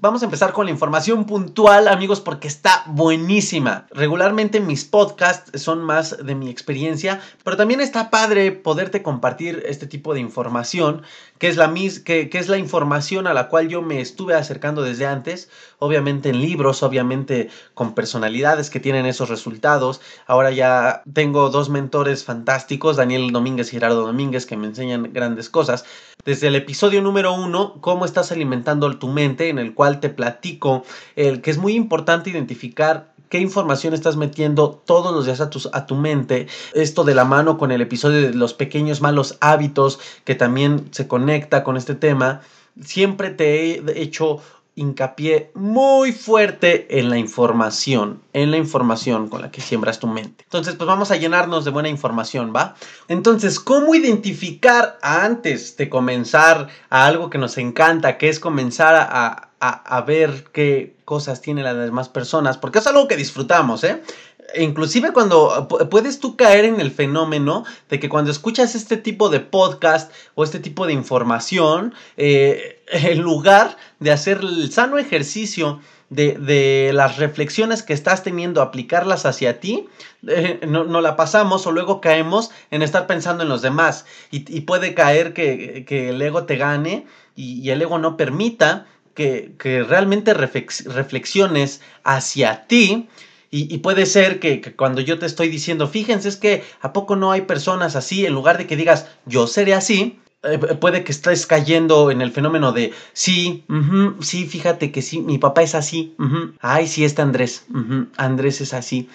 Vamos a empezar con la información puntual, amigos, porque está buenísima. Regularmente mis podcasts son más de mi experiencia, pero también está padre poderte compartir este tipo de información, que es la, que es la información a la cual yo me estuve acercando desde antes, obviamente en libros, obviamente con personalidades que tienen esos resultados. Ahora ya tengo dos mentores fantásticos, Daniel Domínguez y Gerardo Domínguez, que me enseñan grandes cosas. Desde el episodio número uno, cómo estás alimentando tu mente, en el cual te platico, el que es muy importante identificar qué información estás metiendo todos los días a, tus, a tu mente. Esto de la mano con el episodio de los pequeños malos hábitos, que también se conecta con este tema. Siempre te he hecho hincapié muy fuerte en la información, en la información con la que siembras tu mente. Entonces, pues vamos a llenarnos de buena información, ¿va? Entonces, ¿cómo identificar antes de comenzar a algo que nos encanta, que es comenzar a, a, ver qué cosas tienen las demás personas? Porque es algo que disfrutamos, ¿eh? inclusive cuando puedes tú caer en el fenómeno de que cuando escuchas este tipo de podcast o este tipo de información, eh, en lugar de hacer el sano ejercicio de, las reflexiones que estás teniendo, aplicarlas hacia ti, eh, no, la pasamos o luego caemos en estar pensando en los demás y, puede caer que, el ego te gane y, el ego no permita que, realmente reflexiones hacia ti. Y, puede ser que, cuando yo te estoy diciendo, fíjense, es que a poco no hay personas así, en lugar de que digas, yo seré así, eh, puede que estés cayendo en el fenómeno de, sí, sí, fíjate que sí, mi papá es así, ay, sí, este Andrés, Andrés es así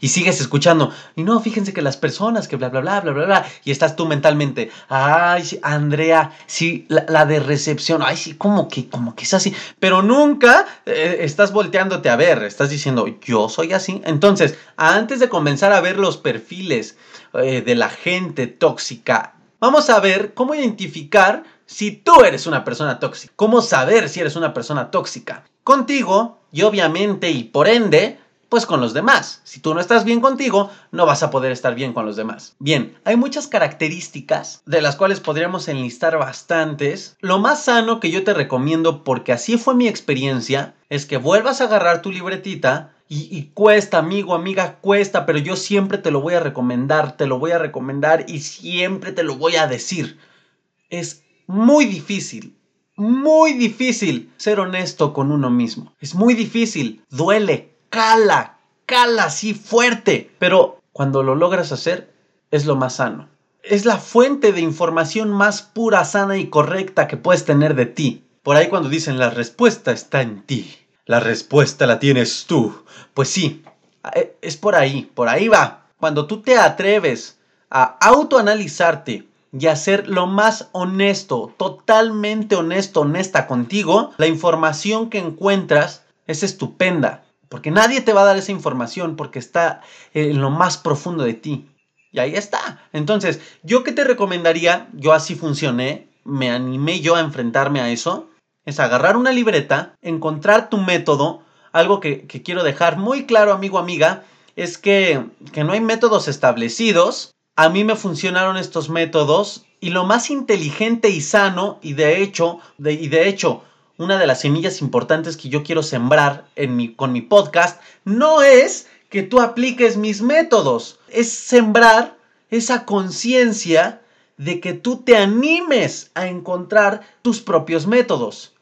y sigues escuchando. Y no, fíjense que las personas que bla, bla, bla, bla, bla, bla. Y estás tú mentalmente, ay, sí, Andrea, sí, la, de recepción, ay, sí, como que, como que es así. Pero nunca eh, estás volteándote a ver, estás diciendo, yo soy así. Entonces, antes de comenzar a ver los perfiles eh, de la gente tóxica, vamos a ver cómo identificar si tú eres una persona tóxica. Cómo saber si eres una persona tóxica. Contigo y obviamente y por ende pues con los demás. Si tú no estás bien contigo, no vas a poder estar bien con los demás. Bien, hay muchas características de las cuales podríamos enlistar bastantes. Lo más sano que yo te recomiendo, porque así fue mi experiencia, es que vuelvas a agarrar tu libretita y, y, cuesta, amigo, amiga, cuesta, pero yo siempre te lo voy a recomendar, te lo voy a recomendar y siempre te lo voy a decir. Es muy difícil, muy difícil ser honesto con uno mismo. Es muy difícil, duele, cala, cala así fuerte. Pero cuando lo logras hacer, es lo más sano. Es la fuente de información más pura, sana y correcta que puedes tener de ti. Por ahí cuando dicen la respuesta está en ti. La respuesta la tienes tú. Pues sí, eh, es por ahí, por ahí va. Cuando tú te atreves a autoanalizarte y a ser lo más honesto, totalmente honesto, honesta contigo, la información que encuentras es estupenda. Porque nadie te va a dar esa información porque está en lo más profundo de ti. Y ahí está. Entonces, yo qué te recomendaría, yo así funcioné, me animé yo a enfrentarme a eso, es agarrar una libreta, encontrar tu método. Algo que, quiero dejar muy claro, amigo, amiga, es que, que no hay métodos establecidos. A mí me funcionaron estos métodos y lo más inteligente y sano, y de hecho, de, y de hecho, una de las semillas importantes que yo quiero sembrar con mi podcast no es que tú apliques mis métodos, es sembrar esa conciencia de que tú te animes a encontrar tus propios métodos.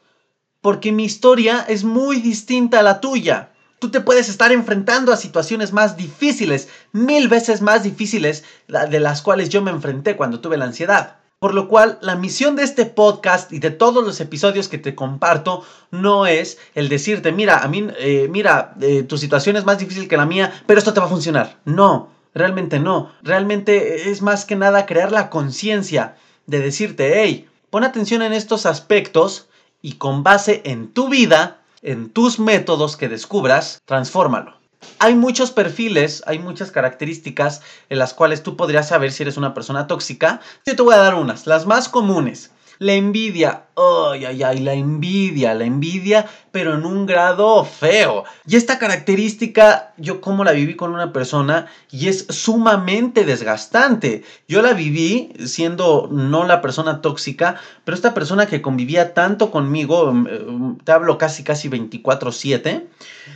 Porque mi historia es muy distinta a la tuya. Tú te puedes estar enfrentando a situaciones más difíciles, mil veces más difíciles de las cuales yo me enfrenté cuando tuve la ansiedad. Por lo cual, la misión de este podcast y de todos los episodios que te comparto no es el decirte, mira, a mí, eh, mira, eh, tu situación es más difícil que la mía, pero esto te va a funcionar. No, realmente no. Realmente es más que nada crear la conciencia de decirte, hey, pon atención en estos aspectos y con base en tu vida, en tus métodos que descubras, transfórmalo. Hay muchos perfiles, hay muchas características en las cuales tú podrías saber si eres una persona tóxica. Yo te voy a dar unas, las más comunes. La envidia, ay, ay, ay, la envidia, la envidia, pero en un grado feo. Y esta característica, yo como la viví con una persona y es sumamente desgastante. Yo la viví siendo no la persona tóxica, pero esta persona que convivía tanto conmigo, mm, mm, te hablo casi, casi 24/7,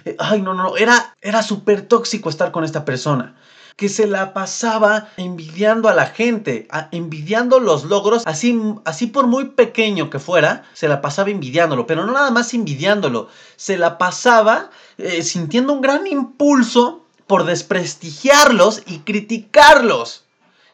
eh, ay, no, no, era, era súper tóxico estar con esta persona que se la pasaba envidiando a la gente, envidiando los logros, así, así por muy pequeño que fuera, se la pasaba envidiándolo, pero no nada más envidiándolo, se la pasaba eh, sintiendo un gran impulso por desprestigiarlos y criticarlos.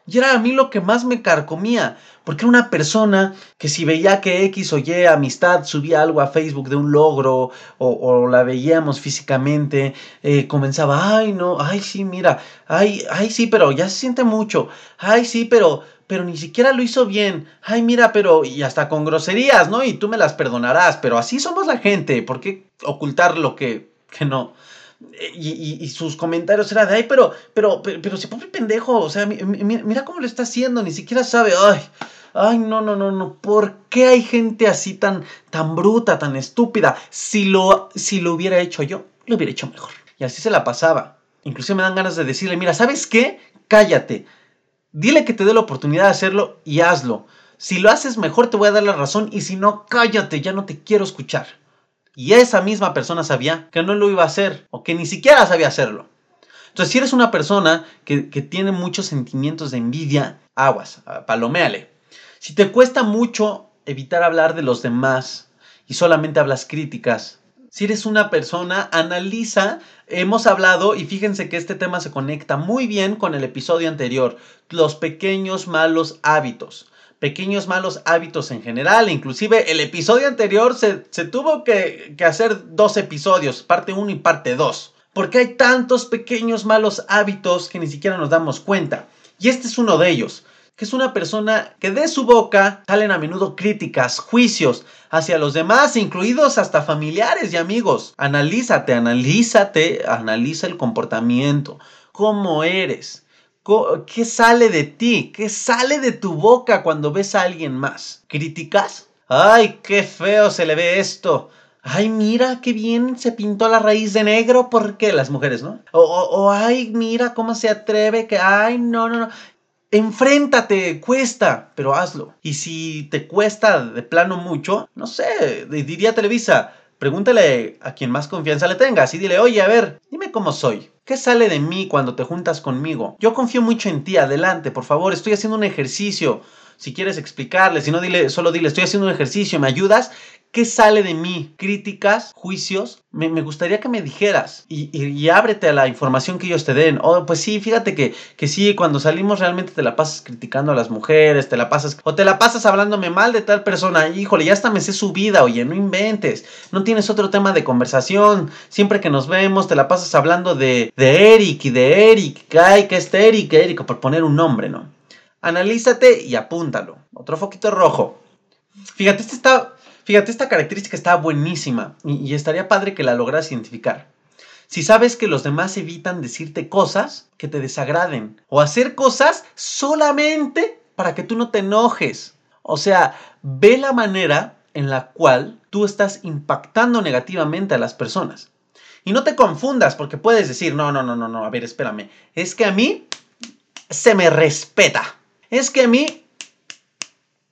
Y era a mí lo que más me carcomía, porque era una persona que si veía que X o Y amistad subía algo a Facebook de un logro o, la veíamos físicamente, eh, comenzaba, ay no, ay sí, mira, ay, ay sí, pero ya se siente mucho, ay sí, pero, pero ni siquiera lo hizo bien, ay mira, pero, y hasta con groserías, ¿no? Y tú me las perdonarás, pero así somos la gente, ¿por qué ocultar lo que, que no? Y, sus comentarios eran de, ay, pero, pero, pero, pero, se pobre pendejo, o sea, mira cómo lo está haciendo, ni siquiera sabe, ay, ay, no, no, no, no, ¿por qué hay gente así tan, tan bruta, tan estúpida? Si lo, si lo hubiera hecho yo, lo hubiera hecho mejor. Y así se la pasaba. Incluso me dan ganas de decirle, mira, ¿sabes qué? Cállate. Dile que te dé la oportunidad de hacerlo y hazlo. Si lo haces mejor te voy a dar la razón y si no, cállate, ya no te quiero escuchar. Y esa misma persona sabía que no lo iba a hacer o que ni siquiera sabía hacerlo. Entonces, si eres una persona que, tiene muchos sentimientos de envidia, aguas, paloméale. Si te cuesta mucho evitar hablar de los demás y solamente hablas críticas, si eres una persona, analiza, hemos hablado y fíjense que este tema se conecta muy bien con el episodio anterior, los pequeños malos hábitos pequeños malos hábitos en general. Inclusive el episodio anterior se, tuvo que, que, hacer dos episodios, parte 1 y parte 2. Porque hay tantos pequeños malos hábitos que ni siquiera nos damos cuenta. Y este es uno de ellos, que es una persona que de su boca salen a menudo críticas, juicios hacia los demás, incluidos hasta familiares y amigos. Analízate, analízate, analiza el comportamiento, cómo eres ¿Qué sale de ti? ¿Qué sale de tu boca cuando ves a alguien más? ¿Críticas? ¡Ay, qué feo se le ve esto! ¡Ay, mira qué bien se pintó la raíz de negro! ¿Por qué las mujeres, no? O, o, ¡ay, mira cómo se atreve! Que, ¡ay, no, no, no! Enfréntate, cuesta, pero hazlo. Y si te cuesta de plano mucho, no sé, diría Televisa, Pregúntale a quien más confianza le tengas y dile, oye, a ver, dime cómo soy. ¿Qué sale de mí cuando te juntas conmigo? Yo confío mucho en ti, adelante, por favor, estoy haciendo un ejercicio. Si quieres explicarle, si no, dile, solo dile, estoy haciendo un ejercicio, ¿me ayudas? ¿Qué sale de mí? ¿Críticas? ¿Juicios? Me, gustaría que me dijeras y, ábrete a la información que ellos te den. Oh, pues sí, fíjate que, que sí, cuando salimos realmente te la pasas criticando a las mujeres, te la pasas, o te la pasas hablándome mal de tal persona. Híjole, ya hasta me sé su vida, oye, no inventes. No tienes otro tema de conversación. Siempre que nos vemos te la pasas hablando de, de Eric y de Eric. Ay, que es Eric, Eric, por poner un nombre, ¿no? Analízate y apúntalo. Otro foquito rojo. Fíjate, está Fíjate, esta característica está buenísima y, estaría padre que la logras identificar. Si sabes que los demás evitan decirte cosas que te desagraden o hacer cosas solamente para que tú no te enojes. O sea, ve la manera en la cual tú estás impactando negativamente a las personas. Y no te confundas porque puedes decir, no, no, no, no, no, a ver, espérame. Es que a mí se me respeta. Es que a mí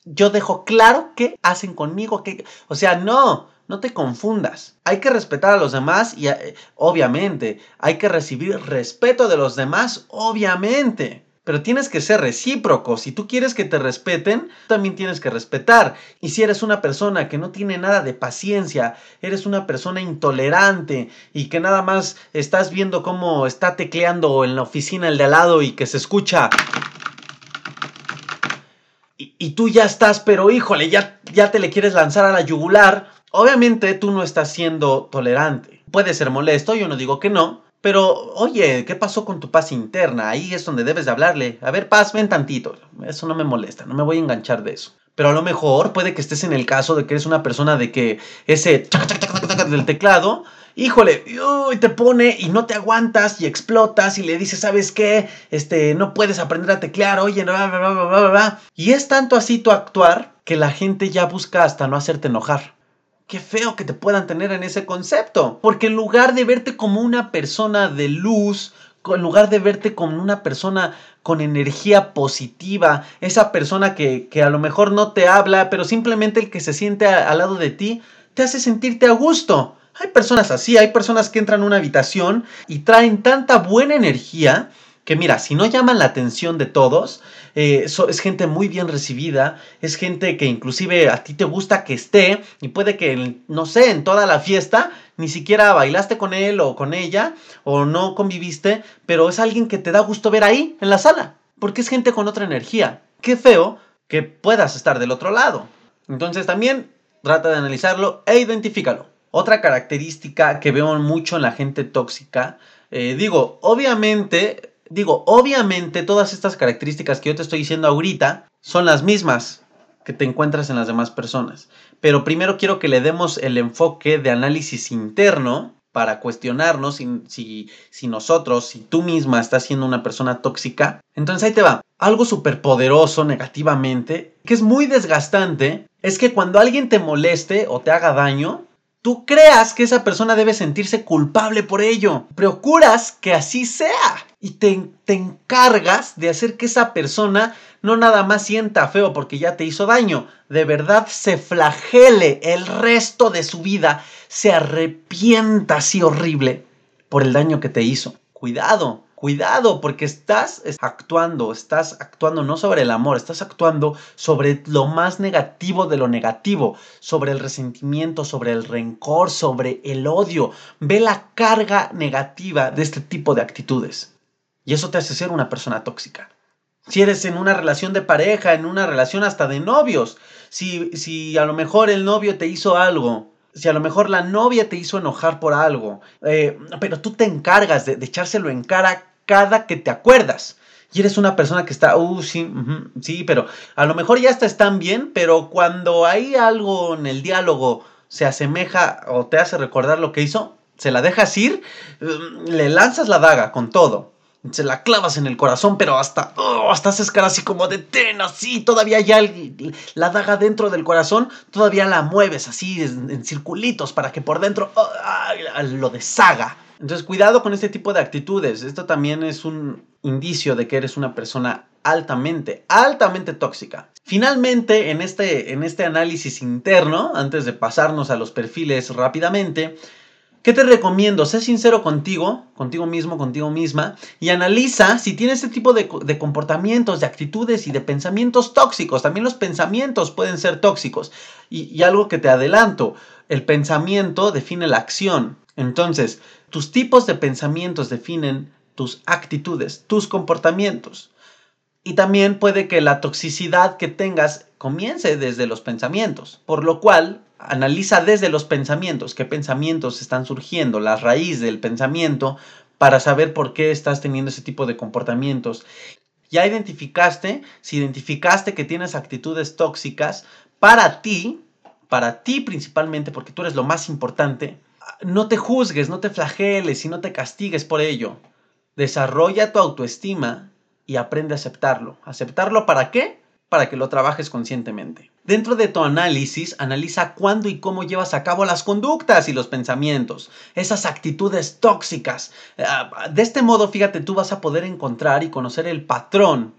yo dejo claro qué hacen conmigo, que, o sea, no, no te confundas. Hay que respetar a los demás y eh, obviamente hay que recibir respeto de los demás, obviamente. Pero tienes que ser recíproco. Si tú quieres que te respeten, también tienes que respetar. Y si eres una persona que no tiene nada de paciencia, eres una persona intolerante y que nada más estás viendo cómo está tecleando en la oficina el de al lado y que se escucha y, tú ya estás, pero híjole, ya, ya te le quieres lanzar a la yugular, obviamente tú no estás siendo tolerante. Puede ser molesto, yo no digo que no, pero oye, ¿qué pasó con tu paz interna? Ahí es donde debes de hablarle. A ver, paz, ven tantito. Eso no me molesta, no me voy a enganchar de eso. Pero a lo mejor puede que estés en el caso de que eres una persona de que ese del teclado híjole, y te pone y no te aguantas y explotas y le dices, ¿sabes qué? Este, no puedes aprender a teclear, oye, bla, bla, bla, bla, bla. Y es tanto así tu actuar que la gente ya busca hasta no hacerte enojar. Qué feo que te puedan tener en ese concepto. Porque en lugar de verte como una persona de luz, en lugar de verte como una persona con energía positiva, esa persona que, a lo mejor no te habla, pero simplemente el que se siente al lado de ti, te hace sentirte a gusto. Hay personas así, hay personas que entran a una habitación y traen tanta buena energía que mira, si no llaman la atención de todos, eh, es gente muy bien recibida, es gente que inclusive a ti te gusta que esté y puede que, no sé, en toda la fiesta ni siquiera bailaste con él o con ella o no conviviste, pero es alguien que te da gusto ver ahí, en la sala, porque es gente con otra energía. Qué feo que puedas estar del otro lado. Entonces también trata de analizarlo e identifícalo. Otra característica que veo mucho en la gente tóxica, eh, digo, obviamente Digo, obviamente todas estas características que yo te estoy diciendo ahorita son las mismas que te encuentras en las demás personas. Pero primero quiero que le demos el enfoque de análisis interno para cuestionarnos si, si, nosotros, si tú misma estás siendo una persona tóxica. Entonces ahí te va. Algo súper poderoso negativamente, que es muy desgastante, es que cuando alguien te moleste o te haga daño, tú creas que esa persona debe sentirse culpable por ello. Procuras que así sea. Y te, te, encargas de hacer que esa persona no nada más sienta feo porque ya te hizo daño, de verdad se flagele el resto de su vida, se arrepienta así horrible por el daño que te hizo. Cuidado, Cuidado, porque estás actuando, estás actuando no sobre el amor, estás actuando sobre lo más negativo de lo negativo, sobre el resentimiento, sobre el rencor, sobre el odio. Ve la carga negativa de este tipo de actitudes. Y eso te hace ser una persona tóxica. Si eres en una relación de pareja, en una relación hasta de novios, si, si a lo mejor el novio te hizo algo si a lo mejor la novia te hizo enojar por algo, eh, pero tú te encargas de, echárselo en cara cada que te acuerdas. Y eres una persona que está, uh, sí, sí, pero a lo mejor ya está están bien, pero cuando hay algo en el diálogo se asemeja o te hace recordar lo que hizo, se la dejas ir, mm, le lanzas la daga con todo se la clavas en el corazón, pero hasta, oh, hasta haces así como de ten, así, todavía ya la daga dentro del corazón, todavía la mueves así en, circulitos para que por dentro oh, lo deshaga. Entonces, cuidado con este tipo de actitudes. Esto también es un indicio de que eres una persona altamente, altamente tóxica. Finalmente, en este, en este análisis interno, antes de pasarnos a los perfiles rápidamente, ¿Qué te recomiendo? Sé sincero contigo, contigo mismo, contigo misma, y analiza si tienes este tipo de, comportamientos, de actitudes y de pensamientos tóxicos. También los pensamientos pueden ser tóxicos. Y, y algo que te adelanto, el pensamiento define la acción. Entonces, tus tipos de pensamientos definen tus actitudes, tus comportamientos. Y también puede que la toxicidad que tengas comience desde los pensamientos, por lo cual analiza desde los pensamientos, qué pensamientos están surgiendo, la raíz del pensamiento, para saber por qué estás teniendo ese tipo de comportamientos. Ya identificaste, si identificaste que tienes actitudes tóxicas, para ti, para ti principalmente, porque tú eres lo más importante, no te juzgues, no te flageles y no te castigues por ello. Desarrolla tu autoestima y aprende a aceptarlo. ¿Aceptarlo para qué? Para que lo trabajes conscientemente. Dentro de tu análisis, analiza cuándo y cómo llevas a cabo las conductas y los pensamientos, esas actitudes tóxicas. Ah, de este modo, fíjate, tú vas a poder encontrar y conocer el patrón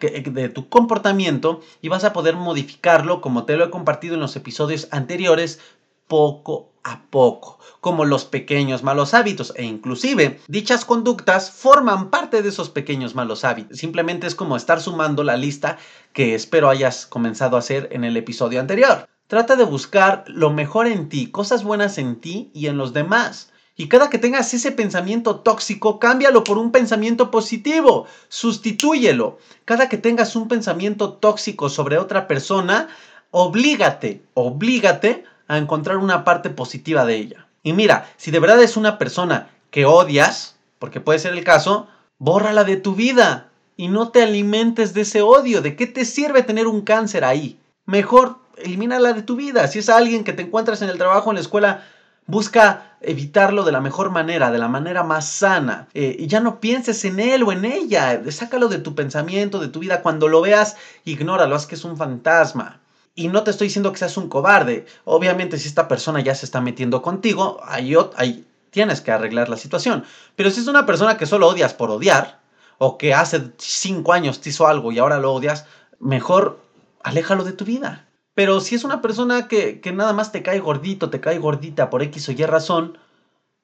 de tu comportamiento y vas a poder modificarlo, como te lo he compartido en los episodios anteriores, poco a poco, como los pequeños malos hábitos e inclusive dichas conductas forman parte de esos pequeños malos hábitos. Simplemente es como estar sumando la lista que espero hayas comenzado a hacer en el episodio anterior. Trata de buscar lo mejor en ti, cosas buenas en ti y en los demás. Y cada que tengas ese pensamiento tóxico, cámbialo por un pensamiento positivo, sustitúyelo. Cada que tengas un pensamiento tóxico sobre otra persona, oblígate, oblígate a encontrar una parte positiva de ella. Y mira, si de verdad es una persona que odias, porque puede ser el caso, bórrala de tu vida y no te alimentes de ese odio. ¿De qué te sirve tener un cáncer ahí? Mejor elimínala de tu vida. Si es alguien que te encuentras en el trabajo, en la escuela, busca evitarlo de la mejor manera, de la manera más sana. Eh, y ya no pienses en él o en ella. Sácalo de tu pensamiento, de tu vida. Cuando lo veas, ignóralo, haz que es un fantasma. Y no te estoy diciendo que seas un cobarde. Obviamente, si esta persona ya se está metiendo contigo, ahí, ahí tienes que arreglar la situación. Pero si es una persona que solo odias por odiar, o que hace cinco años te hizo algo y ahora lo odias, mejor aléjalo de tu vida. Pero si es una persona que, que nada más te cae gordito, te cae gordita por X o Y razón,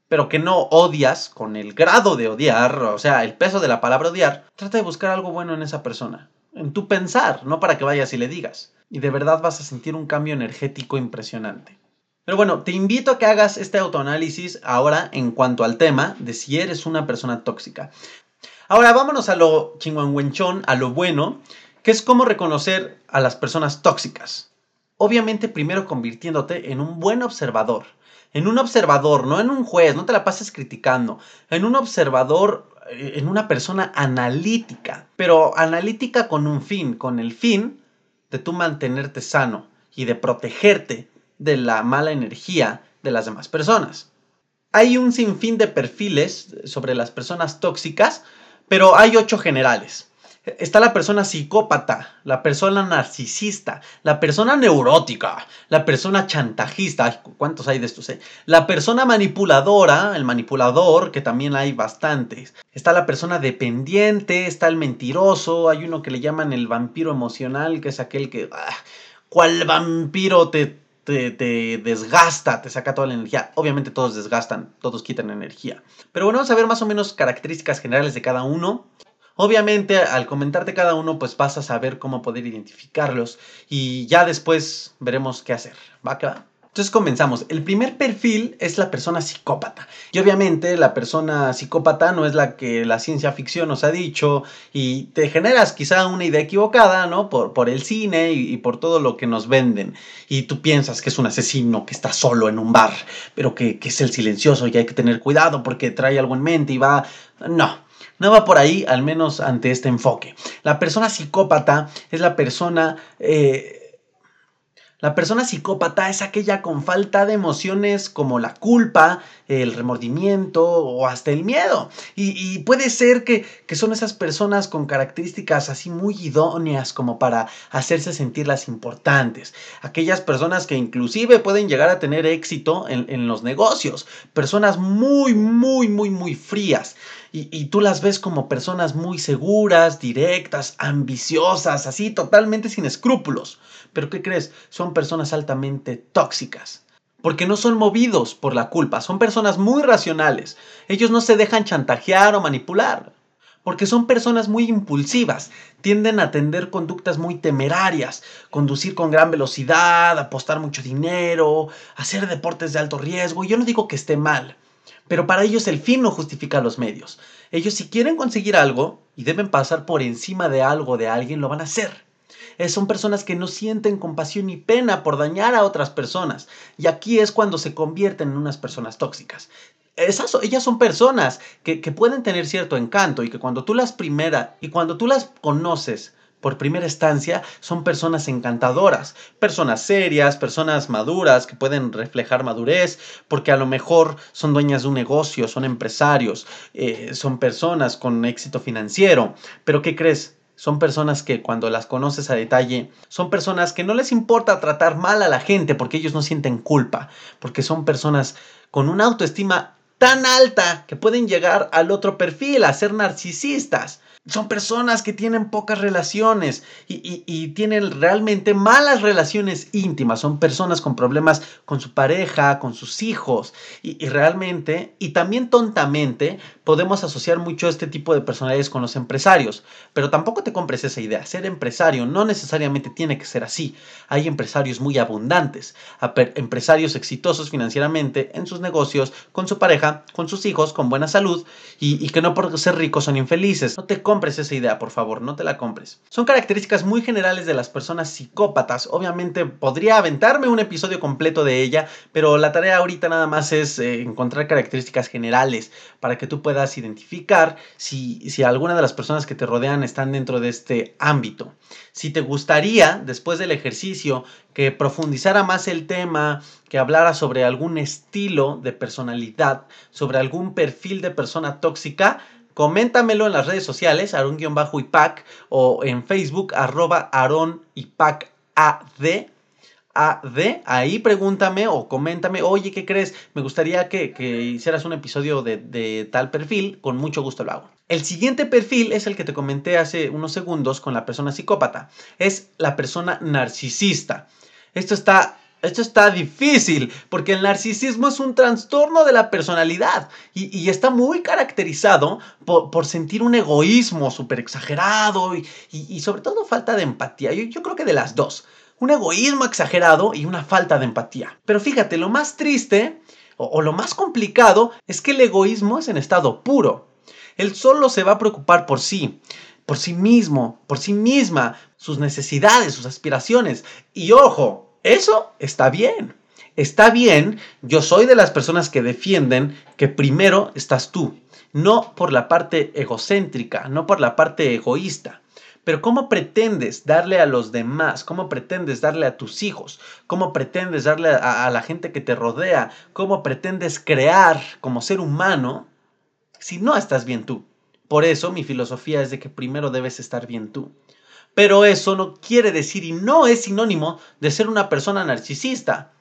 pero que no odias con el grado de odiar, o sea, el peso de la palabra odiar, trata de buscar algo bueno en esa persona, en tu pensar, no para que vayas y le digas. Y de verdad vas a sentir un cambio energético impresionante. Pero bueno, te invito a que hagas este autoanálisis ahora en cuanto al tema de si eres una persona tóxica. Ahora vámonos a lo chinguanguenchón, a lo bueno, que es cómo reconocer a las personas tóxicas. Obviamente primero convirtiéndote en un buen observador. En un observador, no en un juez, no te la pases criticando. En un observador, eh, en una persona analítica. Pero analítica con un fin, con el fin de tú mantenerte sano y de protegerte de la mala energía de las demás personas. Hay un sinfín de perfiles sobre las personas tóxicas, pero hay ocho generales. Está la persona psicópata, la persona narcisista, la persona neurótica, la persona chantajista, ¿cuántos hay de estos? Eh? La persona manipuladora, el manipulador, que también hay bastantes. Está la persona dependiente, está el mentiroso, hay uno que le llaman el vampiro emocional, que es aquel que... Ah, ¿Cuál vampiro te, te, te, desgasta, te saca toda la energía. Obviamente todos desgastan, todos quitan energía. Pero bueno, vamos a ver más o menos características generales de cada uno. Obviamente, al comentarte cada uno, pues vas a saber cómo poder identificarlos y ya después veremos qué hacer. ¿Va que va? Entonces comenzamos. El primer perfil es la persona psicópata. Y obviamente la persona psicópata no es la que la ciencia ficción nos ha dicho y te generas quizá una idea equivocada, ¿no? Por, por el cine y, por todo lo que nos venden. Y tú piensas que es un asesino que está solo en un bar, pero que, que es el silencioso y hay que tener cuidado porque trae algo en mente y va... No. No va por ahí, al menos ante este enfoque. La persona psicópata es la persona... Eh, la persona psicópata es aquella con falta de emociones como la culpa, el remordimiento o hasta el miedo. Y, puede ser que, que, son esas personas con características así muy idóneas como para hacerse sentir las importantes. Aquellas personas que inclusive pueden llegar a tener éxito en, en los negocios. Personas muy, muy, muy, muy frías y, tú las ves como personas muy seguras, directas, ambiciosas, así totalmente sin escrúpulos. Pero ¿qué crees? Son personas altamente tóxicas. Porque no son movidos por la culpa, son personas muy racionales. Ellos no se dejan chantajear o manipular. Porque son personas muy impulsivas, tienden a atender conductas muy temerarias, conducir con gran velocidad, apostar mucho dinero, hacer deportes de alto riesgo. Y yo no digo que esté mal, pero para ellos el fin no justifica los medios. Ellos si quieren conseguir algo y deben pasar por encima de algo de alguien, lo van a hacer. Eh, son personas que no sienten compasión ni pena por dañar a otras personas. Y aquí es cuando se convierten en unas personas tóxicas. Ellas son personas que, que pueden tener cierto encanto y que cuando tú las primera y cuando tú las conoces por primera instancia son personas encantadoras, personas serias, personas maduras que pueden reflejar madurez, porque a lo mejor son dueñas de un negocio, son empresarios, eh, son personas con éxito financiero. Pero ¿qué crees? Son personas que cuando las conoces a detalle, son personas que no les importa tratar mal a la gente porque ellos no sienten culpa, porque son personas con una autoestima tan alta que pueden llegar al otro perfil, a ser narcisistas. Son personas que tienen pocas relaciones y, tienen realmente malas relaciones íntimas. Son personas con problemas con su pareja, con sus hijos. Y, realmente, y también tontamente, podemos asociar mucho este tipo de personalidades con los empresarios. Pero tampoco te compres esa idea. Ser empresario no necesariamente tiene que ser así. Hay empresarios muy abundantes, empresarios exitosos financieramente en sus negocios, con su pareja, con sus hijos, con buena salud y, y que no por ser ricos son infelices. No te compres esa idea, por favor, no te la compres. Son características muy generales de las personas psicópatas. Obviamente podría aventarme un episodio completo de ella, pero la tarea ahorita nada más es eh, encontrar características generales para que tú puedas identificar si, si alguna de las personas que te rodean están dentro de este ámbito. Si te gustaría, después del ejercicio, que profundizara más el tema, que hablara sobre algún estilo de personalidad, sobre algún perfil de persona tóxica, Coméntamelo en las redes sociales, Aaron-Ipac o en Facebook, arroba Aaron AD. AD. Ahí pregúntame o coméntame, oye, ¿qué crees? Me gustaría que, hicieras un episodio de, de, tal perfil. Con mucho gusto lo hago. El siguiente perfil es el que te comenté hace unos segundos con la persona psicópata. Es la persona narcisista. Esto está esto está difícil porque el narcisismo es un trastorno de la personalidad y, está muy caracterizado por, sentir un egoísmo súper exagerado y, sobre todo falta de empatía. Yo, creo que de las dos. Un egoísmo exagerado y una falta de empatía. Pero fíjate, lo más triste o, o lo más complicado es que el egoísmo es en estado puro. Él solo se va a preocupar por sí por sí mismo, por sí misma, sus necesidades, sus aspiraciones. Y ojo, eso está bien. Está bien, yo soy de las personas que defienden que primero estás tú, no por la parte egocéntrica, no por la parte egoísta. Pero ¿cómo pretendes darle a los demás? ¿Cómo pretendes darle a tus hijos? ¿Cómo pretendes darle a, la gente que te rodea? ¿Cómo pretendes crear como ser humano si no estás bien tú? Por eso mi filosofía es de que primero debes estar bien tú. Pero eso no quiere decir y no es sinónimo de ser una persona narcisista.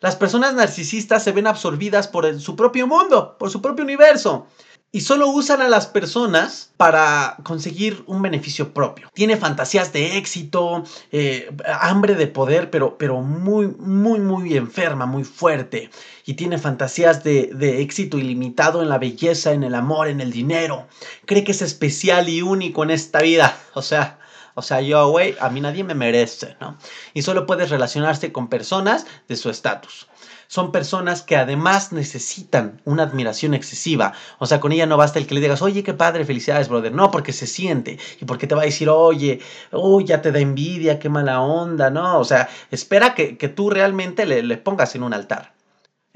Las personas narcisistas se ven absorbidas por su propio mundo, por su propio universo. Y solo usan a las personas para conseguir un beneficio propio. Tiene fantasías de éxito, eh, hambre de poder, pero, pero muy, muy, muy enferma, muy fuerte. Y tiene fantasías de, de éxito ilimitado en la belleza, en el amor, en el dinero. Cree que es especial y único en esta vida. O sea, o sea, yo, güey, a mí nadie me merece, ¿no? Y solo puedes relacionarse con personas de su estatus. Son personas que además necesitan una admiración excesiva. O sea, con ella no basta el que le digas, oye, qué padre, felicidades, brother. No, porque se siente. Y porque te va a decir, oye, uy, ya te da envidia, qué mala onda, ¿no? O sea, espera que, tú realmente le, le pongas en un altar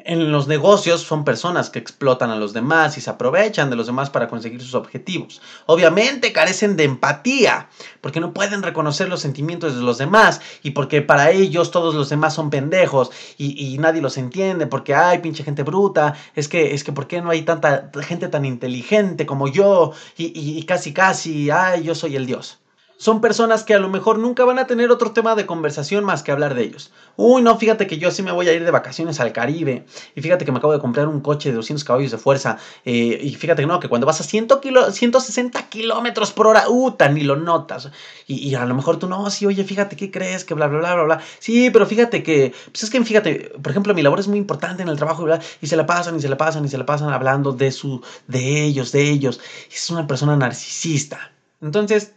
en los negocios son personas que explotan a los demás y se aprovechan de los demás para conseguir sus objetivos. Obviamente carecen de empatía, porque no pueden reconocer los sentimientos de los demás y porque para ellos todos los demás son pendejos y, nadie los entiende, porque hay pinche gente bruta, es que, es que ¿por qué no hay tanta gente tan inteligente como yo y, y casi casi, ay, yo soy el Dios? Son personas que a lo mejor nunca van a tener otro tema de conversación más que hablar de ellos. Uy, no, fíjate que yo sí me voy a ir de vacaciones al Caribe. Y fíjate que me acabo de comprar un coche de 200 caballos de fuerza. Eh, y fíjate que no, que cuando vas a 100 kilo, 160 kilómetros por hora, uh, ni lo notas. Y, a lo mejor tú no, sí, oye, fíjate, ¿qué crees? Que bla, bla, bla, bla, bla. Sí, pero fíjate que, pues es que fíjate, por ejemplo, mi labor es muy importante en el trabajo, Y se la pasan, y se la pasan, y se la pasan hablando de su, de ellos, de ellos. Es una persona narcisista. Entonces,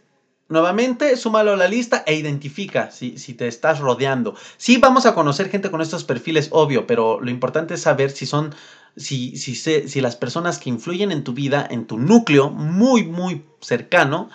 Nuevamente, súmalo a la lista e identifica si, si, te estás rodeando. Sí, vamos a conocer gente con estos perfiles, obvio, pero lo importante es saber si son, si, si, si las personas que influyen en tu vida, en tu núcleo muy, muy cercano,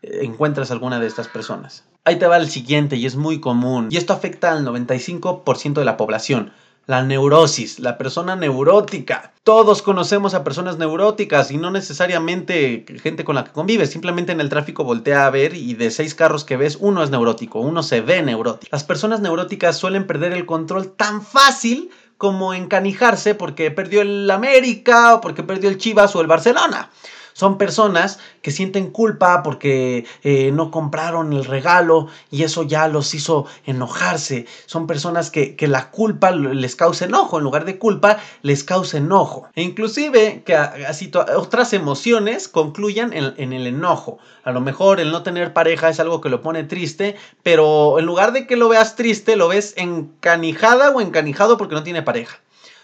eh, encuentras alguna de estas personas. Ahí te va el siguiente y es muy común. Y esto afecta al 95% de la población la neurosis, la persona neurótica. Todos conocemos a personas neuróticas y no necesariamente gente con la que convives. Simplemente en el tráfico voltea a ver y de seis carros que ves, uno es neurótico, uno se ve neurótico. Las personas neuróticas suelen perder el control tan fácil como encanijarse porque perdió el América o porque perdió el Chivas o el Barcelona. Son personas que sienten culpa porque eh, no compraron el regalo y eso ya los hizo enojarse. Son personas que, la culpa les causa enojo, en lugar de culpa les causa enojo. E inclusive que otras emociones concluyan en, en el enojo. A lo mejor el no tener pareja es algo que lo pone triste, pero en lugar de que lo veas triste, lo ves encanijada o encanijado porque no tiene pareja.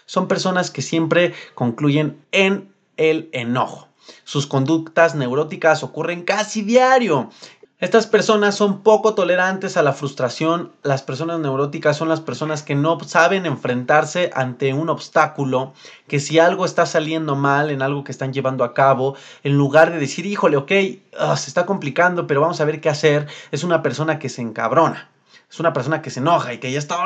Son personas que siempre concluyen en el enojo. Sus conductas neuróticas ocurren casi diario. Estas personas son poco tolerantes a la frustración. Las personas neuróticas son las personas que no saben enfrentarse ante un obstáculo, que si algo está saliendo mal en algo que están llevando a cabo, en lugar de decir, híjole, ok, ah, se está complicando, pero vamos a ver qué hacer, es una persona que se encabrona es una persona que se enoja y que ya está...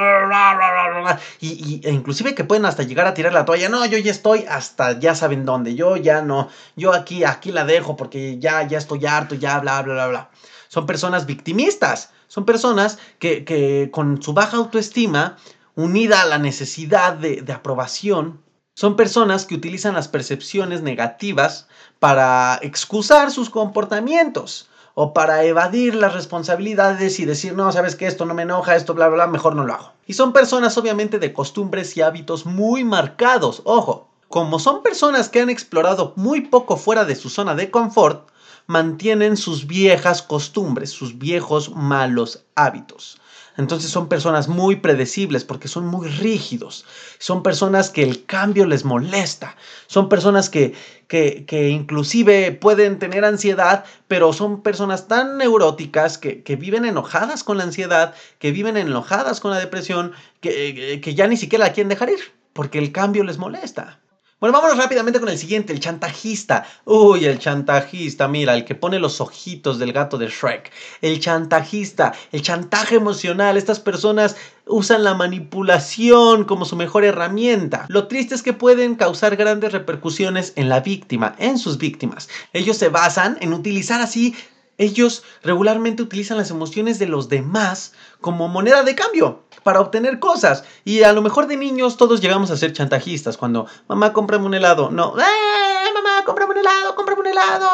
Y, e inclusive que pueden hasta llegar a tirar la toalla. No, yo ya estoy hasta ya saben dónde. Yo ya no. Yo aquí, aquí la dejo porque ya, ya estoy harto, ya bla, bla, bla, bla. Son personas victimistas. Son personas que, que con su baja autoestima, unida a la necesidad de, de aprobación, son personas que utilizan las percepciones negativas para excusar sus comportamientos. O para evadir las responsabilidades y decir, no, sabes que esto no me enoja, esto bla, bla, mejor no lo hago. Y son personas obviamente de costumbres y hábitos muy marcados, ojo, como son personas que han explorado muy poco fuera de su zona de confort, mantienen sus viejas costumbres, sus viejos malos hábitos. Entonces son personas muy predecibles porque son muy rígidos. Son personas que el cambio les molesta. Son personas que, que, inclusive pueden tener ansiedad, pero son personas tan neuróticas que, que, viven enojadas con la ansiedad, que viven enojadas con la depresión, que, que ya ni siquiera la quieren dejar ir porque el cambio les molesta. Bueno, vámonos rápidamente con el siguiente, el chantajista. Uy, el chantajista, mira, el que pone los ojitos del gato de Shrek. El chantajista, el chantaje emocional. Estas personas usan la manipulación como su mejor herramienta. Lo triste es que pueden causar grandes repercusiones en la víctima, en sus víctimas. Ellos se basan en utilizar así ellos regularmente utilizan las emociones de los demás como moneda de cambio para obtener cosas. Y a lo mejor de niños todos llegamos a ser chantajistas cuando mamá cómprame un helado. No, ¡Eh, mamá, cómprame un helado, cómprame un helado.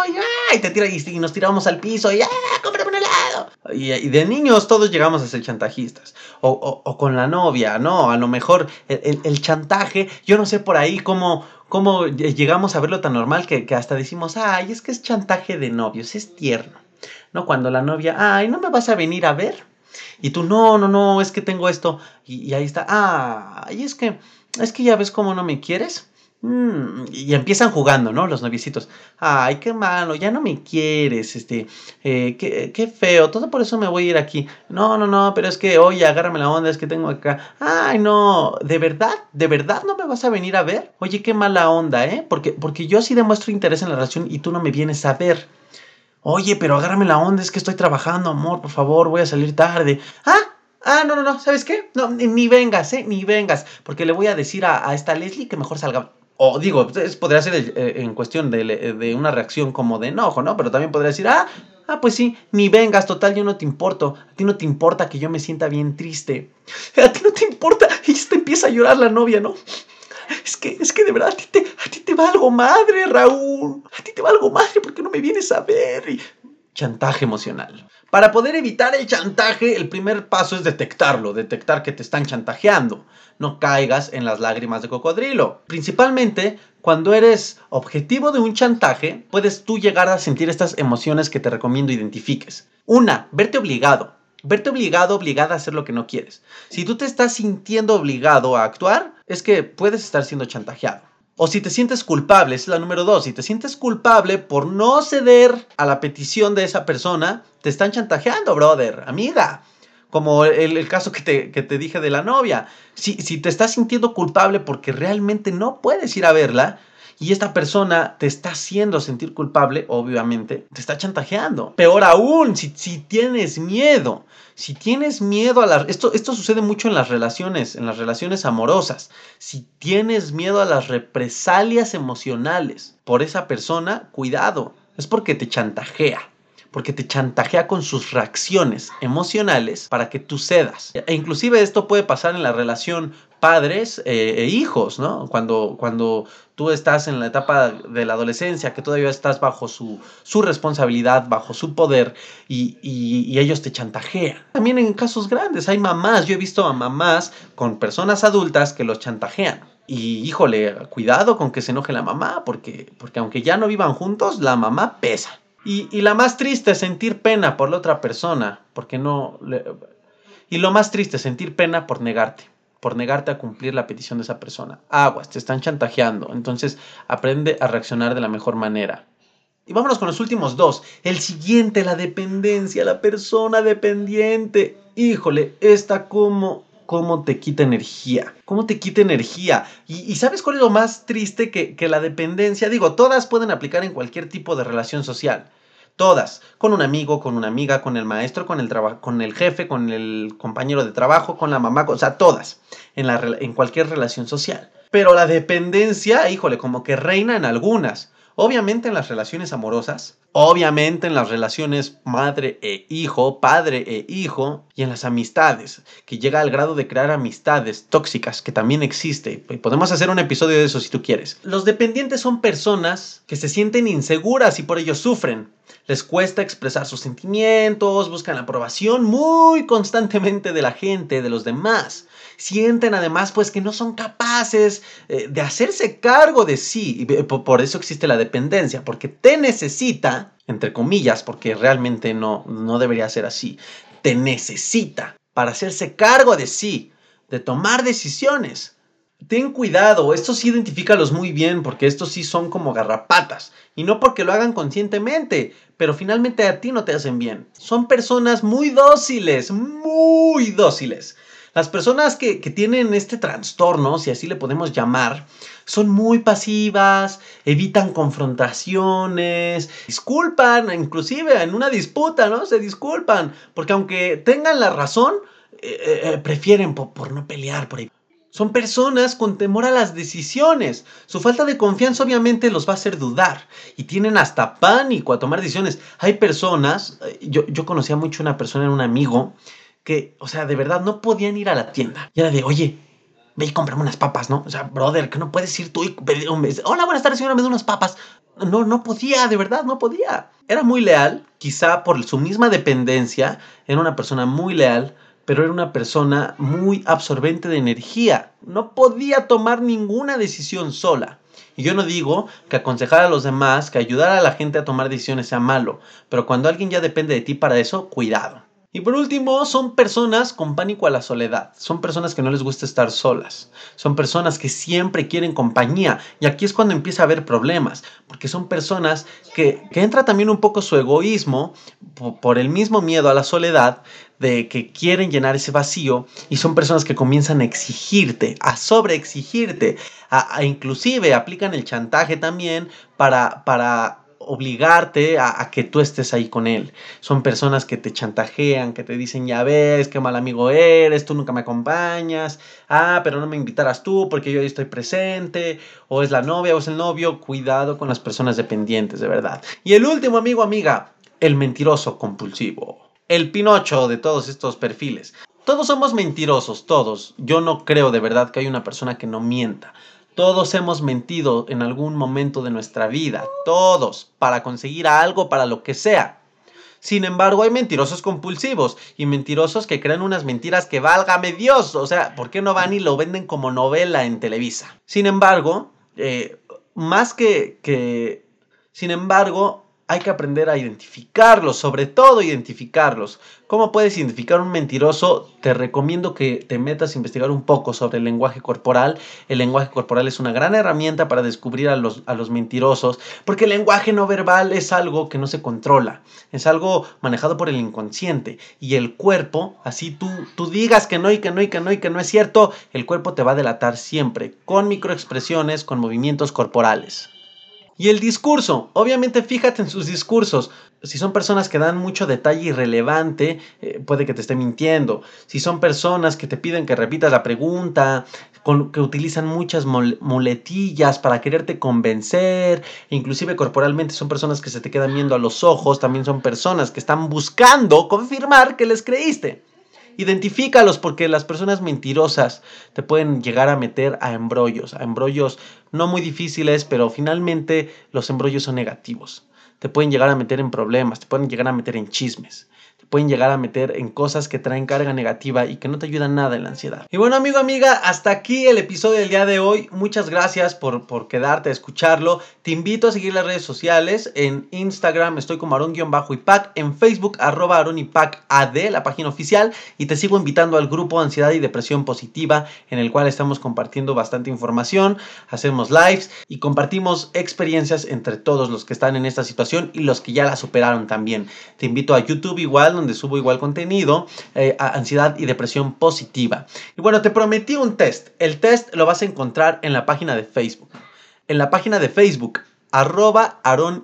Y, te tira, y, nos tiramos al piso y ¡Ah, un helado. Y, de niños todos llegamos a ser chantajistas. O, con la novia, ¿no? A lo mejor el, chantaje, yo no sé por ahí cómo, cómo llegamos a verlo tan normal que, que hasta decimos, ay, es que es chantaje de novios, es tierno. ¿no? Cuando la novia, ay, ¿no me vas a venir a ver? Y tú, no, no, no, es que tengo esto. Y, ahí está, ah, y es que, es que ya ves cómo no me quieres. Mm, y empiezan jugando, ¿no? Los noviecitos. Ay, qué malo, ya no me quieres, este, eh, qué, qué, feo, todo por eso me voy a ir aquí. No, no, no, pero es que, oye, agárrame la onda, es que tengo acá. Ay, no, ¿de verdad? ¿De verdad no me vas a venir a ver? Oye, qué mala onda, ¿eh? Porque, porque yo sí demuestro interés en la relación y tú no me vienes a ver. Oye, pero agárrame la onda, es que estoy trabajando, amor, por favor, voy a salir tarde. Ah, ah, no, no, no, ¿sabes qué? No, ni vengas, ¿eh? Ni vengas, porque le voy a decir a, esta Leslie que mejor salga. O digo, podría ser eh, en cuestión de, de, una reacción como de enojo, ¿no? Pero también podría decir, ah, ah, pues sí, ni vengas, total, yo no te importo. A ti no te importa que yo me sienta bien triste. A ti no te importa. Y te empieza a llorar la novia, ¿no? Es que, es que de verdad a ti, te, a ti te va algo madre, Raúl. A ti te va algo madre porque no me vienes a ver. Chantaje emocional. Para poder evitar el chantaje, el primer paso es detectarlo, detectar que te están chantajeando. No caigas en las lágrimas de cocodrilo. Principalmente cuando eres objetivo de un chantaje, puedes tú llegar a sentir estas emociones que te recomiendo identifiques. Una, verte obligado verte obligado, obligada a hacer lo que no quieres. Si tú te estás sintiendo obligado a actuar, es que puedes estar siendo chantajeado. O si te sientes culpable, es la número dos, si te sientes culpable por no ceder a la petición de esa persona, te están chantajeando, brother, amiga. Como el, caso que te, que te, dije de la novia. Si, si te estás sintiendo culpable porque realmente no puedes ir a verla, y esta persona te está haciendo sentir culpable, obviamente, te está chantajeando. Peor aún, si, si tienes miedo, si tienes miedo a la... Esto, esto sucede mucho en las relaciones, en las relaciones amorosas. Si tienes miedo a las represalias emocionales por esa persona, cuidado, es porque te chantajea porque te chantajea con sus reacciones emocionales para que tú cedas. E inclusive esto puede pasar en la relación padres eh, e hijos, ¿no? Cuando, cuando tú estás en la etapa de la adolescencia, que todavía estás bajo su, su responsabilidad, bajo su poder, y, y, ellos te chantajean. También en casos grandes hay mamás, yo he visto a mamás con personas adultas que los chantajean. Y híjole, cuidado con que se enoje la mamá, porque, porque aunque ya no vivan juntos, la mamá pesa. Y, y la más triste es sentir pena por la otra persona, porque no... y lo más triste es sentir pena por negarte por negarte a cumplir la petición de esa persona. Aguas, te están chantajeando. Entonces aprende a reaccionar de la mejor manera. Y vámonos con los últimos dos. El siguiente, la dependencia, la persona dependiente. Híjole, esta como cómo te quita energía. ¿Cómo te quita energía? Y, ¿sabes cuál es lo más triste que, que la dependencia? Digo, todas pueden aplicar en cualquier tipo de relación social. Todas, con un amigo, con una amiga, con el maestro, con el, con el jefe, con el compañero de trabajo, con la mamá, o sea, todas, en, la, en cualquier relación social. Pero la dependencia, híjole, como que reina en algunas. Obviamente en las relaciones amorosas, Obviamente en las relaciones madre e hijo, padre e hijo y en las amistades, que llega al grado de crear amistades tóxicas, que también existe. Podemos hacer un episodio de eso si tú quieres. Los dependientes son personas que se sienten inseguras y por ello sufren. Les cuesta expresar sus sentimientos, buscan la aprobación muy constantemente de la gente, de los demás sienten además pues que no son capaces eh, de hacerse cargo de sí. Y por eso existe la dependencia, porque te necesita, entre comillas, porque realmente no, no debería ser así, te necesita para hacerse cargo de sí, de tomar decisiones. Ten cuidado, estos sí identifícalos muy bien porque estos sí son como garrapatas y no porque lo hagan conscientemente, pero finalmente a ti no te hacen bien. Son personas muy dóciles, muy dóciles. Las personas que, tienen este trastorno, si así le podemos llamar, son muy pasivas, evitan confrontaciones, disculpan, inclusive en una disputa, ¿no? Se disculpan, porque aunque tengan la razón, eh, eh, eh, prefieren por, no pelear por ahí. Son personas con temor a las decisiones. Su falta de confianza obviamente los va a hacer dudar y tienen hasta pánico a tomar decisiones. Hay personas, yo, yo conocía mucho una persona, un amigo, que, o sea, de verdad no podían ir a la tienda. Y era de, oye, ve y cómprame unas papas, ¿no? O sea, brother, que no puedes ir tú y pedir un mes. Hola, buenas tardes, señora, me da unas papas. No, no podía, de verdad, no podía. Era muy leal, quizá por su misma dependencia, era una persona muy leal, pero era una persona muy absorbente de energía. No podía tomar ninguna decisión sola. Y yo no digo que aconsejar a los demás, que ayudar a la gente a tomar decisiones sea malo, pero cuando alguien ya depende de ti para eso, cuidado. Y por último, son personas con pánico a la soledad. Son personas que no les gusta estar solas. Son personas que siempre quieren compañía. Y aquí es cuando empieza a haber problemas. Porque son personas que, que entra también un poco su egoísmo por, el mismo miedo a la soledad de que quieren llenar ese vacío y son personas que comienzan a exigirte, a sobreexigirte, a, a inclusive aplican el chantaje también para, para obligarte a, que tú estés ahí con él. Son personas que te chantajean, que te dicen, ya ves, qué mal amigo eres, tú nunca me acompañas, ah, pero no me invitarás tú porque yo ahí estoy presente, o es la novia o es el novio, cuidado con las personas dependientes, de verdad. Y el último amigo, amiga, el mentiroso compulsivo. El Pinocho de todos estos perfiles. Todos somos mentirosos, todos. Yo no creo de verdad que hay una persona que no mienta. Todos hemos mentido en algún momento de nuestra vida, todos, para conseguir algo, para lo que sea. Sin embargo, hay mentirosos compulsivos y mentirosos que crean unas mentiras que válgame Dios. O sea, ¿por qué no van y lo venden como novela en Televisa? Sin embargo, eh, más que, que... Sin embargo, hay que aprender a identificarlos, sobre todo identificarlos. ¿Cómo puedes identificar un mentiroso? Te recomiendo que te metas a investigar un poco sobre el lenguaje corporal. El lenguaje corporal es una gran herramienta para descubrir a los, a los mentirosos, porque el lenguaje no verbal es algo que no se controla, es algo manejado por el inconsciente. Y el cuerpo, así tú, tú digas que no y que no y que no y que no es cierto, el cuerpo te va a delatar siempre, con microexpresiones, con movimientos corporales. Y el discurso, obviamente fíjate en sus discursos. Si son personas que dan mucho detalle irrelevante, eh, puede que te esté mintiendo. Si son personas que te piden que repitas la pregunta, que utilizan muchas muletillas para quererte convencer, inclusive corporalmente son personas que se te quedan viendo a los ojos, también son personas que están buscando confirmar que les creíste. Identifícalos porque las personas mentirosas te pueden llegar a meter a embrollos, a embrollos no muy difíciles, pero finalmente los embrollos son negativos. Te pueden llegar a meter en problemas, te pueden llegar a meter en chismes pueden llegar a meter en cosas que traen carga negativa y que no te ayudan nada en la ansiedad. Y bueno, amigo, amiga, hasta aquí el episodio del día de hoy. Muchas gracias por, por quedarte a escucharlo. Te invito a seguir las redes sociales. En Instagram estoy como Aaron-Ipac, en Facebook arroba AD, la página oficial. Y te sigo invitando al grupo Ansiedad y Depresión Positiva, en el cual estamos compartiendo bastante información, hacemos lives y compartimos experiencias entre todos los que están en esta situación y los que ya la superaron también. Te invito a YouTube igual donde subo igual contenido, eh, ansiedad y depresión positiva. Y bueno, te prometí un test. El test lo vas a encontrar en la página de Facebook. En la página de Facebook, arroba AD.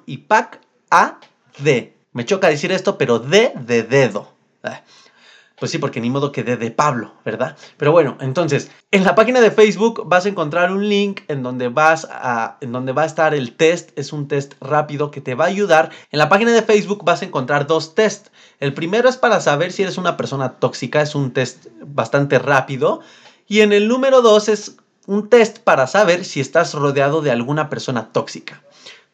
Me choca decir esto, pero D de dedo. Pues sí, porque ni modo que de de Pablo, ¿verdad? Pero bueno, entonces, en la página de Facebook vas a encontrar un link en donde vas a en donde va a estar el test, es un test rápido que te va a ayudar. En la página de Facebook vas a encontrar dos tests. El primero es para saber si eres una persona tóxica, es un test bastante rápido. Y en el número dos es un test para saber si estás rodeado de alguna persona tóxica.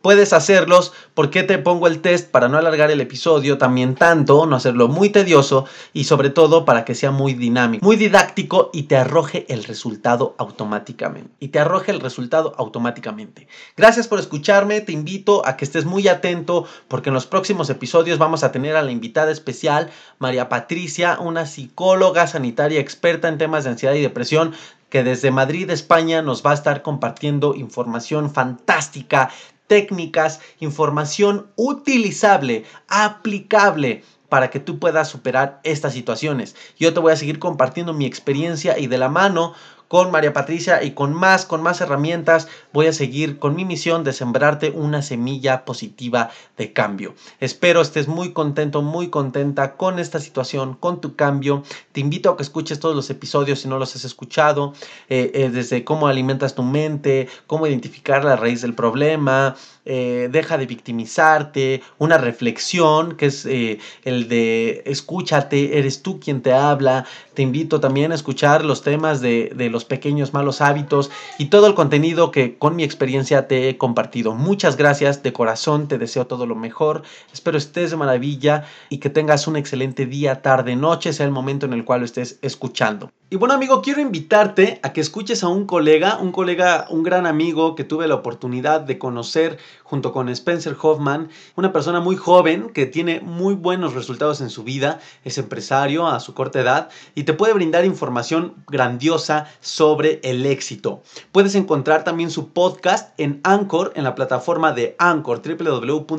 Puedes hacerlos. ¿Por qué te pongo el test? Para no alargar el episodio también tanto, no hacerlo muy tedioso y sobre todo para que sea muy dinámico, muy didáctico y te arroje el resultado automáticamente. Y te arroje el resultado automáticamente. Gracias por escucharme. Te invito a que estés muy atento porque en los próximos episodios vamos a tener a la invitada especial, María Patricia, una psicóloga sanitaria experta en temas de ansiedad y depresión que desde Madrid, España, nos va a estar compartiendo información fantástica técnicas, información utilizable, aplicable para que tú puedas superar estas situaciones. Yo te voy a seguir compartiendo mi experiencia y de la mano con María Patricia y con más, con más herramientas, voy a seguir con mi misión de sembrarte una semilla positiva de cambio. Espero estés muy contento, muy contenta con esta situación, con tu cambio. Te invito a que escuches todos los episodios si no los has escuchado, eh, eh, desde cómo alimentas tu mente, cómo identificar la raíz del problema, eh, deja de victimizarte, una reflexión que es el de escúchate, eres tú quien te habla. Te invito también a escuchar los temas de, de los pequeños malos hábitos y todo el contenido que con mi experiencia te he compartido. Muchas gracias, de corazón te deseo todo lo mejor. Espero estés de maravilla y que tengas un excelente día, tarde, noche, sea el momento en el cual lo estés escuchando. Y bueno amigo, quiero invitarte a que escuches a un colega, un colega, un gran amigo que tuve la oportunidad de conocer junto con Spencer Hoffman, una persona muy joven que tiene muy buenos resultados en su vida, es empresario a su corta edad y te puede brindar información grandiosa sobre el éxito. Puedes encontrar también su podcast en Anchor, en la plataforma de Anchor, www.anchor.com,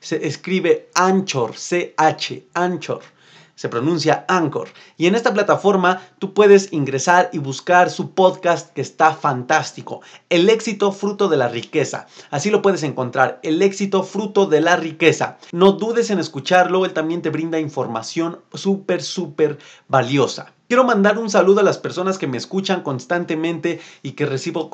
se escribe Anchor, C-H, Anchor se pronuncia Anchor. Y en esta plataforma tú puedes ingresar y buscar su podcast que está fantástico. El éxito fruto de la riqueza. Así lo puedes encontrar. El éxito fruto de la riqueza. No dudes en escucharlo. Él también te brinda información súper, súper valiosa. Quiero mandar un saludo a las personas que me escuchan constantemente y que recibo,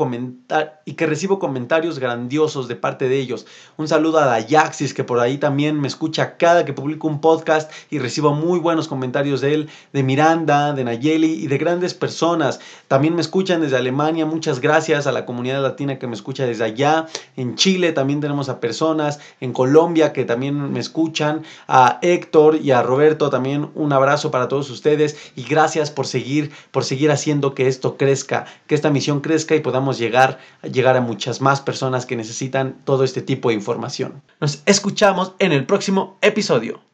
y que recibo comentarios grandiosos de parte de ellos. Un saludo a Dayaxis que por ahí también me escucha cada que publico un podcast y recibo muy buenos comentarios de él, de Miranda, de Nayeli y de grandes personas. También me escuchan desde Alemania. Muchas gracias a la comunidad latina que me escucha desde allá. En Chile también tenemos a personas. En Colombia que también me escuchan. A Héctor y a Roberto también un abrazo para todos ustedes y por seguir, por seguir haciendo que esto crezca, que esta misión crezca y podamos llegar, llegar a muchas más personas que necesitan todo este tipo de información. Nos escuchamos en el próximo episodio.